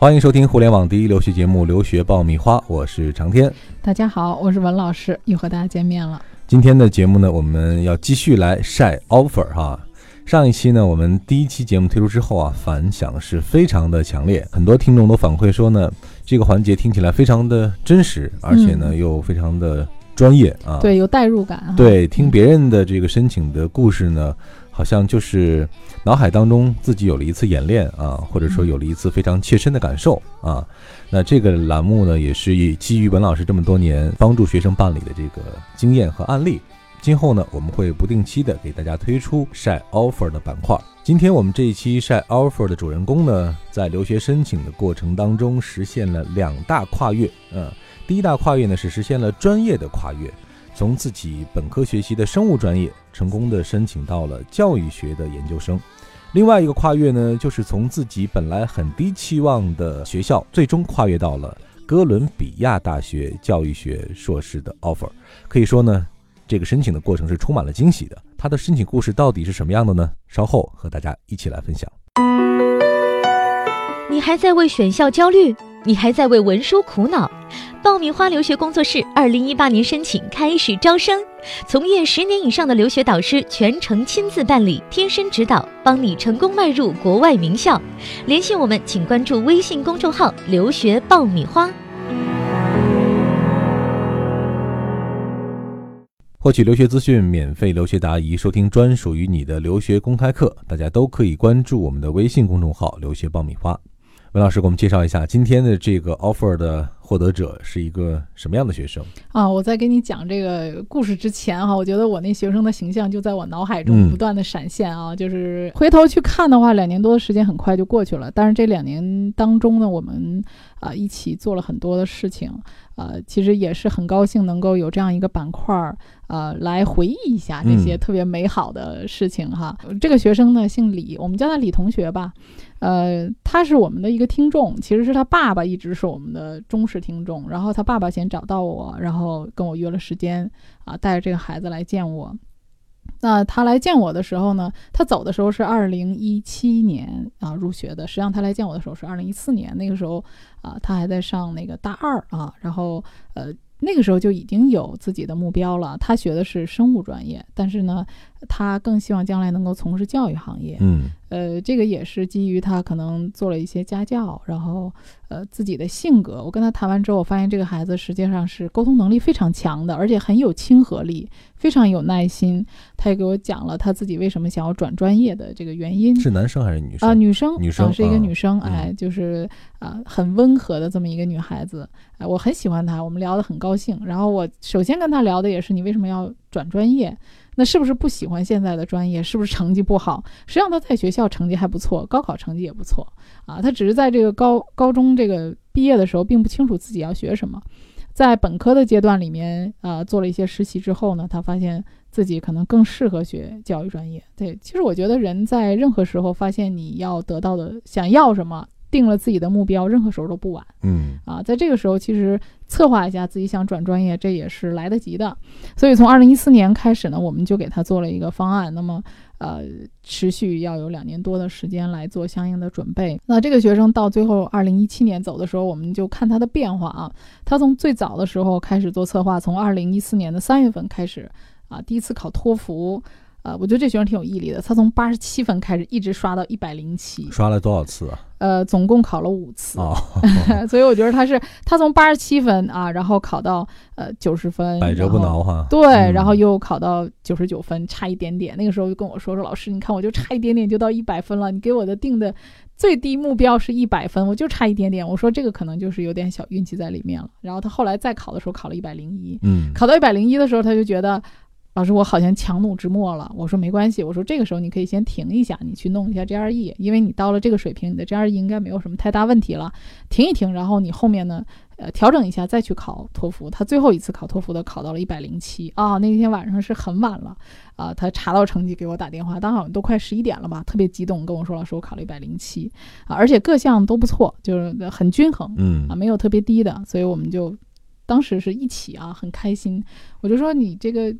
欢迎收听互联网第一留学节目《留学爆米花》，我是长天。大家好，我是文老师，又和大家见面了。今天的节目呢，我们要继续来晒 offer 哈。上一期呢，我们第一期节目推出之后啊，反响是非常的强烈，很多听众都反馈说呢，这个环节听起来非常的真实，而且呢又非常的专业啊。对，有代入感。啊对，听别人的这个申请的故事呢。好像就是脑海当中自己有了一次演练啊，或者说有了一次非常切身的感受啊。那这个栏目呢，也是以基于文老师这么多年帮助学生办理的这个经验和案例，今后呢，我们会不定期的给大家推出晒 offer 的板块。今天我们这一期晒 offer 的主人公呢，在留学申请的过程当中实现了两大跨越。嗯，第一大跨越呢是实现了专业的跨越。从自己本科学习的生物专业成功的申请到了教育学的研究生，另外一个跨越呢，就是从自己本来很低期望的学校，最终跨越到了哥伦比亚大学教育学硕士的 offer。可以说呢，这个申请的过程是充满了惊喜的。他的申请故事到底是什么样的呢？稍后和大家一起来分享。你还在为选校焦虑？你还在为文书苦恼？爆米花留学工作室二零一八年申请开始招生，从业十年以上的留学导师全程亲自办理，贴身指导，帮你成功迈入国外名校。联系我们，请关注微信公众号“留学爆米花”，获取留学资讯，免费留学答疑，收听专属于你的留学公开课。大家都可以关注我们的微信公众号“留学爆米花”。文老师给我们介绍一下今天的这个 offer 的获得者是一个什么样的学生啊？我在给你讲这个故事之前哈，我觉得我那学生的形象就在我脑海中不断的闪现啊。就是回头去看的话，两年多的时间很快就过去了。但是这两年当中呢，我们啊一起做了很多的事情，呃，其实也是很高兴能够有这样一个板块儿，呃，来回忆一下这些特别美好的事情哈。这个学生呢姓李，我们叫他李同学吧。呃，他是我们的一个听众，其实是他爸爸一直是我们的忠实听众。然后他爸爸先找到我，然后跟我约了时间，啊，带着这个孩子来见我。那他来见我的时候呢，他走的时候是二零一七年啊入学的，实际上他来见我的时候是二零一四年，那个时候啊他还在上那个大二啊，然后呃那个时候就已经有自己的目标了。他学的是生物专业，但是呢，他更希望将来能够从事教育行业。嗯。呃，这个也是基于他可能做了一些家教，然后呃自己的性格。我跟他谈完之后，我发现这个孩子实际上是沟通能力非常强的，而且很有亲和力，非常有耐心。他也给我讲了他自己为什么想要转专业的这个原因。是男生还是女生？啊，女生，女生是一个女生，哎，就是啊很温和的这么一个女孩子，哎，我很喜欢她，我们聊得很高兴。然后我首先跟她聊的也是你为什么要转专业。那是不是不喜欢现在的专业？是不是成绩不好？实际上他在学校成绩还不错，高考成绩也不错啊。他只是在这个高高中这个毕业的时候，并不清楚自己要学什么。在本科的阶段里面，呃，做了一些实习之后呢，他发现自己可能更适合学教育专业。对，其实我觉得人在任何时候发现你要得到的、想要什么。定了自己的目标，任何时候都不晚。嗯啊，在这个时候，其实策划一下自己想转专业，这也是来得及的。所以从二零一四年开始呢，我们就给他做了一个方案。那么，呃，持续要有两年多的时间来做相应的准备。那这个学生到最后二零一七年走的时候，我们就看他的变化啊。他从最早的时候开始做策划，从二零一四年的三月份开始啊，第一次考托福。呃，我觉得这学生挺有毅力的，他从八十七分开始，一直刷到一百零七，刷了多少次啊？呃，总共考了五次，所以我觉得他是他从八十七分啊，然后考到呃九十分，百折不挠哈。对，然后又考到九十九分，差一点点。那个时候就跟我说说，老师，你看我就差一点点就到一百分了，你给我的定的最低目标是一百分，我就差一点点。我说这个可能就是有点小运气在里面了。然后他后来再考的时候考了一百零一，嗯，考到一百零一的时候他就觉得。老师，我好像强弩之末了。我说没关系，我说这个时候你可以先停一下，你去弄一下 GRE，因为你到了这个水平，你的 GRE 应该没有什么太大问题了。停一停，然后你后面呢，呃，调整一下再去考托福。他最后一次考托福的考到了一百零七啊，那天晚上是很晚了啊，他查到成绩给我打电话，当好像都快十一点了吧，特别激动跟我说，老师我考了一百零七啊，而且各项都不错，就是很均衡，嗯啊，没有特别低的，所以我们就当时是一起啊，很开心。我就说你这个。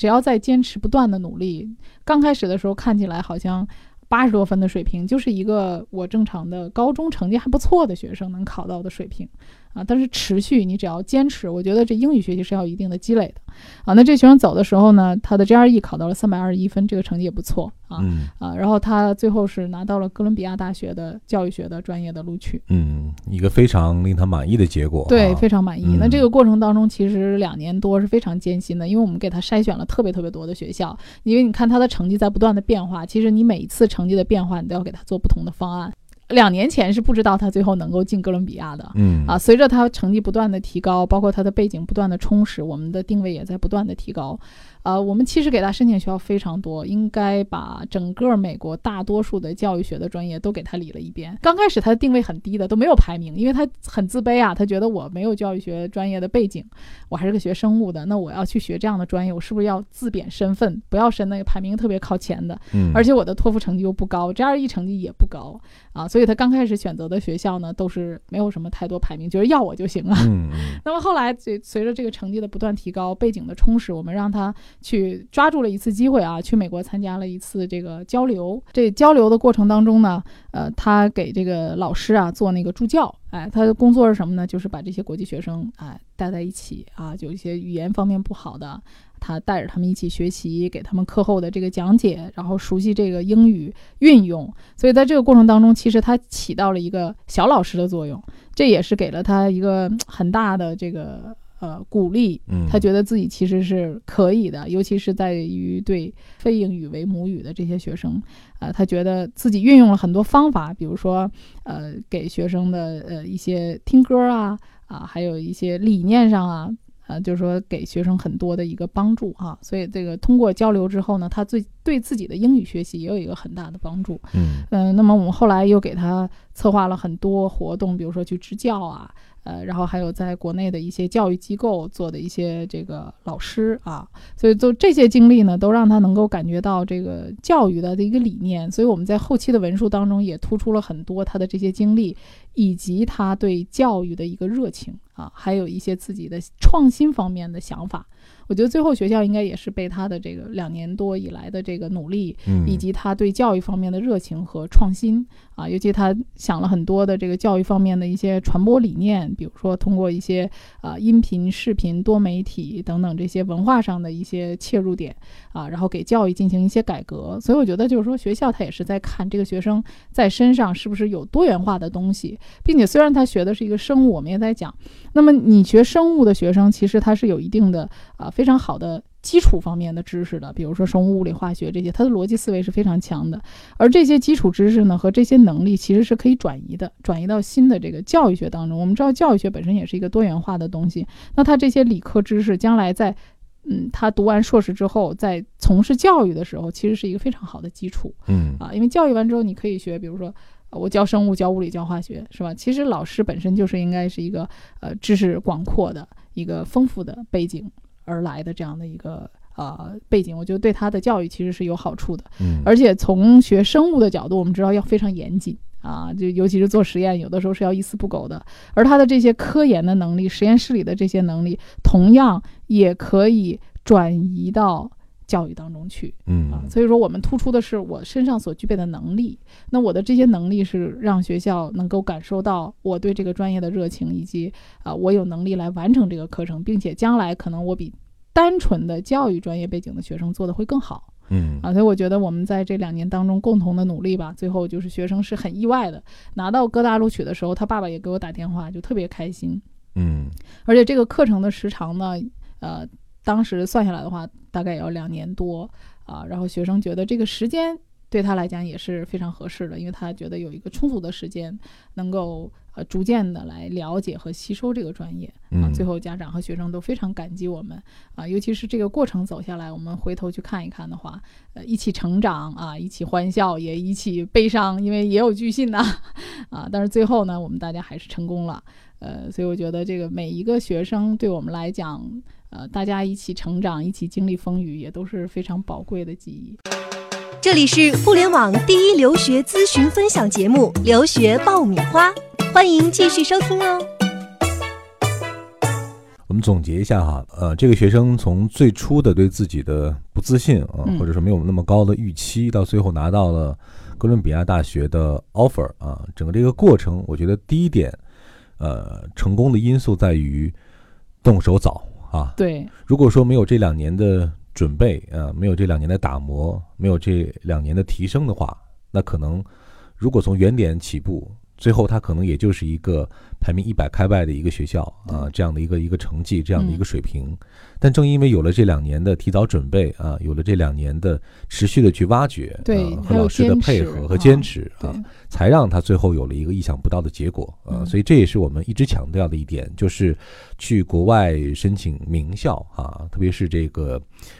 只要在坚持不断的努力，刚开始的时候看起来好像八十多分的水平，就是一个我正常的高中成绩还不错的学生能考到的水平。啊，但是持续，你只要坚持，我觉得这英语学习是要有一定的积累的。啊，那这学生走的时候呢，他的 GRE 考到了三百二十一分，这个成绩也不错啊。嗯啊，然后他最后是拿到了哥伦比亚大学的教育学的专业的录取。嗯，一个非常令他满意的结果。对，啊非常满意。嗯那这个过程当中，其实两年多是非常艰辛的，因为我们给他筛选了特别特别多的学校，因为你看他的成绩在不断的变化，其实你每一次成绩的变化，你都要给他做不同的方案。两年前是不知道他最后能够进哥伦比亚的。嗯啊，随着他成绩不断的提高，包括他的背景不断的充实，我们的定位也在不断的提高。呃，我们其实给他申请学校非常多，应该把整个美国大多数的教育学的专业都给他理了一遍。刚开始他的定位很低的，都没有排名，因为他很自卑啊，他觉得我没有教育学专业的背景，我还是个学生物的，那我要去学这样的专业，我是不是要自贬身份，不要申那个排名特别靠前的？嗯，而且我的托福成绩又不高，GRE 成绩也不高啊，所以他刚开始选择的学校呢，都是没有什么太多排名，觉得要我就行了。嗯嗯 那么后来随随着这个成绩的不断提高，背景的充实，我们让他去抓住了一次机会啊，去美国参加了一次这个交流。这交流的过程当中呢，呃，他给这个老师啊做那个助教，哎，他的工作是什么呢？就是把这些国际学生哎带在一起啊，有一些语言方面不好的。他带着他们一起学习，给他们课后的这个讲解，然后熟悉这个英语运用。所以在这个过程当中，其实他起到了一个小老师的作用，这也是给了他一个很大的这个呃鼓励。嗯，他觉得自己其实是可以的，尤其是在于对非英语为母语的这些学生，呃，他觉得自己运用了很多方法，比如说，呃，给学生的呃一些听歌啊啊，还有一些理念上啊，呃，就是说给学生很多的一个帮助哈、所以这个通过交流之后呢，他最对自己的英语学习也有一个很大的帮助。嗯嗯、那么我们后来又给他策划了很多活动，比如说去支教啊，呃，然后还有在国内的一些教育机构做的一些这个老师啊，所以就这些经历呢，都让他能够感觉到这个教育的一个理念。所以我们在后期的文书当中也突出了很多他的这些经历，以及他对教育的一个热情啊，还有一些自己的创新方面的想法。我觉得最后学校应该也是被他的这个两年多以来的这个努力，嗯，以及他对教育方面的热情和创新啊，尤其他想了很多的这个教育方面的一些传播理念，比如说通过一些啊音频、视频、多媒体等等这些文化上的一些切入点啊，然后给教育进行一些改革。所以我觉得就是说，学校他也是在看这个学生在身上是不是有多元化的东西，并且虽然他学的是一个生物，我们也在讲，那么你学生物的学生其实他是有一定的啊非常好的基础方面的知识的，比如说生物、物理、化学这些，他的逻辑思维是非常强的。而这些基础知识呢和这些能力其实是可以转移的，转移到新的这个教育学当中。我们知道教育学本身也是一个多元化的东西，那他这些理科知识将来在嗯，他读完硕士之后，在从事教育的时候，其实是一个非常好的基础嗯啊。因为教育完之后，你可以学，比如说呃我教生物、教物理、教化学，是吧？其实老师本身就是应该是一个呃知识广阔的一个丰富的背景而来的这样的一个呃背景，我觉得对他的教育其实是有好处的。嗯，而且从学生物的角度，我们知道要非常严谨啊，就尤其是做实验，有的时候是要一丝不苟的。而他的这些科研的能力、实验室里的这些能力，同样也可以转移到教育当中去嗯啊。所以说，我们突出的是我身上所具备的能力。那我的这些能力是让学校能够感受到我对这个专业的热情，以及啊，我有能力来完成这个课程，并且将来可能我比单纯的教育专业背景的学生做的会更好。嗯啊，所以我觉得我们在这两年当中共同的努力吧，最后就是学生是很意外的，拿到各大录取的时候，他爸爸也给我打电话，就特别开心。嗯而且这个课程的时长呢，呃，当时算下来的话，大概也要两年多啊。然后学生觉得这个时间对他来讲也是非常合适的，因为他觉得有一个充足的时间，能够呃逐渐的来了解和吸收这个专业啊。嗯最后家长和学生都非常感激我们啊，尤其是这个过程走下来，我们回头去看一看的话，呃，一起成长啊，一起欢笑，也一起悲伤，因为也有巨信呐 啊。但是最后呢，我们大家还是成功了。呃，所以我觉得这个每一个学生对我们来讲，呃，大家一起成长，一起经历风雨，也都是非常宝贵的记忆。这里是互联网第一留学咨询分享节目《留学爆米花》，欢迎继续收听哦。我们总结一下哈，呃，这个学生从最初的对自己的不自信啊，嗯或者说没有那么高的预期，到最后拿到了哥伦比亚大学的 offer 啊，整个这个过程，我觉得第一点，呃，成功的因素在于动手早啊。对，如果说没有这两年的准备啊，没有这两年的打磨，没有这两年的提升的话，那可能如果从原点起步。最后，他可能也就是一个排名一百开外的一个学校啊，这样的一个一个成绩，这样的一个水平。但正因为有了这两年的提早准备啊，有了这两年的持续的去挖掘，对，和老师的配合和坚持啊，才让他最后有了一个意想不到的结果啊。所以这也是我们一直强调的一点，就是去国外申请名校啊，特别是这个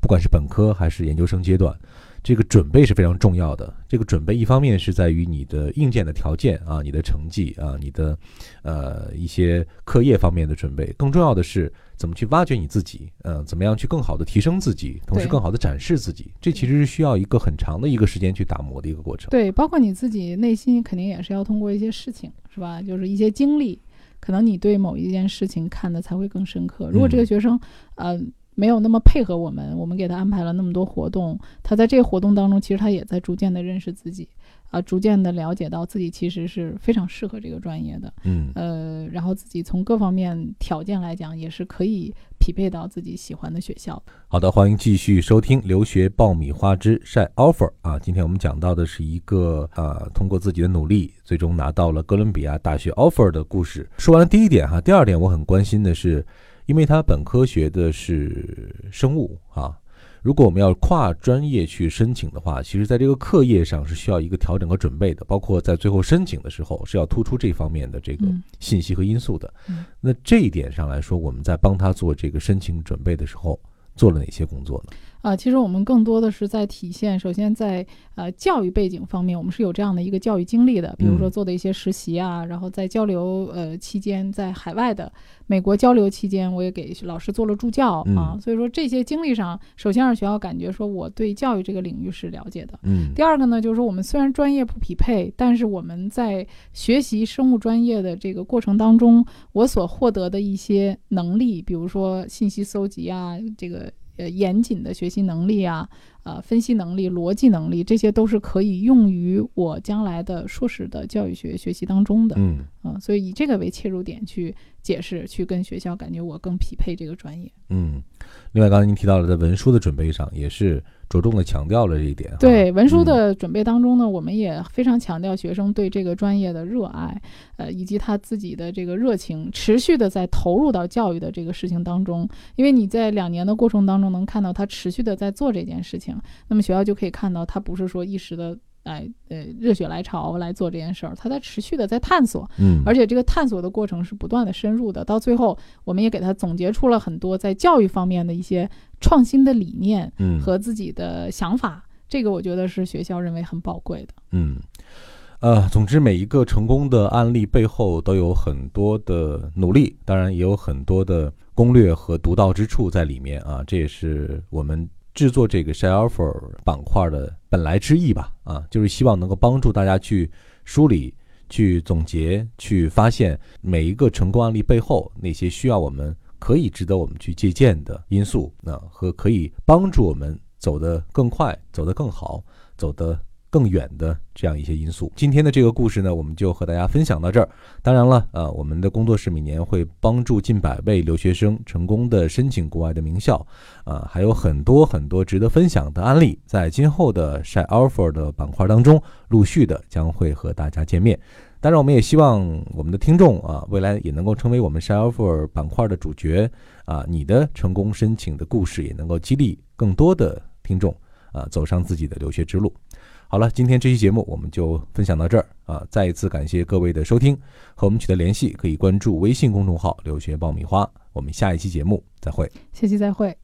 不管是本科还是研究生阶段。这个准备是非常重要的。这个准备一方面是在于你的硬件的条件啊，你的成绩啊，你的呃一些课业方面的准备。更重要的是怎么去挖掘你自己，嗯，怎么样去更好的提升自己，同时更好的展示自己。这其实是需要一个很长的一个时间去打磨的一个过程。对，包括你自己内心肯定也是要通过一些事情，是吧？就是一些经历，可能你对某一件事情看的才会更深刻。如果这个学生，嗯。没有那么配合我们，我们给他安排了那么多活动，他在这个活动当中，其实他也在逐渐的认识自己，啊，逐渐的了解到自己其实是非常适合这个专业的，嗯，呃，然后自己从各方面条件来讲，也是可以匹配到自己喜欢的学校。好的，欢迎继续收听《留学爆米花之晒 offer》啊，今天我们讲到的是一个啊，通过自己的努力，最终拿到了哥伦比亚大学 offer 的故事。说完了第一点哈，第二点我很关心的是。因为他本科学的是生物啊，如果我们要跨专业去申请的话，其实在这个课业上是需要一个调整和准备的，包括在最后申请的时候是要突出这方面的这个信息和因素的。那这一点上来说，我们在帮他做这个申请准备的时候，做了哪些工作呢？啊，其实我们更多的是在体现，首先在呃教育背景方面，我们是有这样的一个教育经历的，比如说做的一些实习啊，然后在交流呃期间，在海外的美国交流期间，我也给老师做了助教啊，所以说这些经历上，首先让学校感觉说我对教育这个领域是了解的。嗯。第二个呢，就是说我们虽然专业不匹配，但是我们在学习生物专业的这个过程当中，我所获得的一些能力，比如说信息搜集啊，这个。呃，严谨的学习能力啊，呃，分析能力、逻辑能力，这些都是可以用于我将来的硕士的教育学学习当中的。嗯，啊，所以以这个为切入点去解释，去跟学校感觉我更匹配这个专业。嗯，另外，刚才您提到了在文书的准备上，也是。着重的强调了这一点。对文书的准备当中呢，我们也非常强调学生对这个专业的热爱，呃，以及他自己的这个热情，持续的在投入到教育的这个事情当中。因为你在两年的过程当中能看到他持续的在做这件事情，那么学校就可以看到他不是说一时的。来，呃，热血来潮来做这件事儿，他在持续的在探索，嗯，而且这个探索的过程是不断的深入的，到最后，我们也给他总结出了很多在教育方面的一些创新的理念，嗯，和自己的想法，这个我觉得是学校认为很宝贵的，嗯，呃，总之每一个成功的案例背后都有很多的努力，当然也有很多的攻略和独到之处在里面啊，这也是我们。制作这个 Share Offer 板块的本来之意吧，啊，就是希望能够帮助大家去梳理、去总结、去发现每一个成功案例背后那些需要我们可以值得我们去借鉴的因素，那和可以帮助我们走得更快、走得更好、走得。更远的这样一些因素。今天的这个故事呢，我们就和大家分享到这儿。当然了，呃，我们的工作室每年会帮助近百位留学生成功的申请国外的名校，啊，还有很多很多值得分享的案例，在今后的晒 Offer 的板块当中，陆续的将会和大家见面。当然，我们也希望我们的听众啊，未来也能够成为我们 Share Offer 板块的主角啊，你的成功申请的故事也能够激励更多的听众啊，走上自己的留学之路。好了，今天这期节目我们就分享到这儿啊！再一次感谢各位的收听，和我们取得联系可以关注微信公众号“留学爆米花”。我们下一期节目再会，下期再会。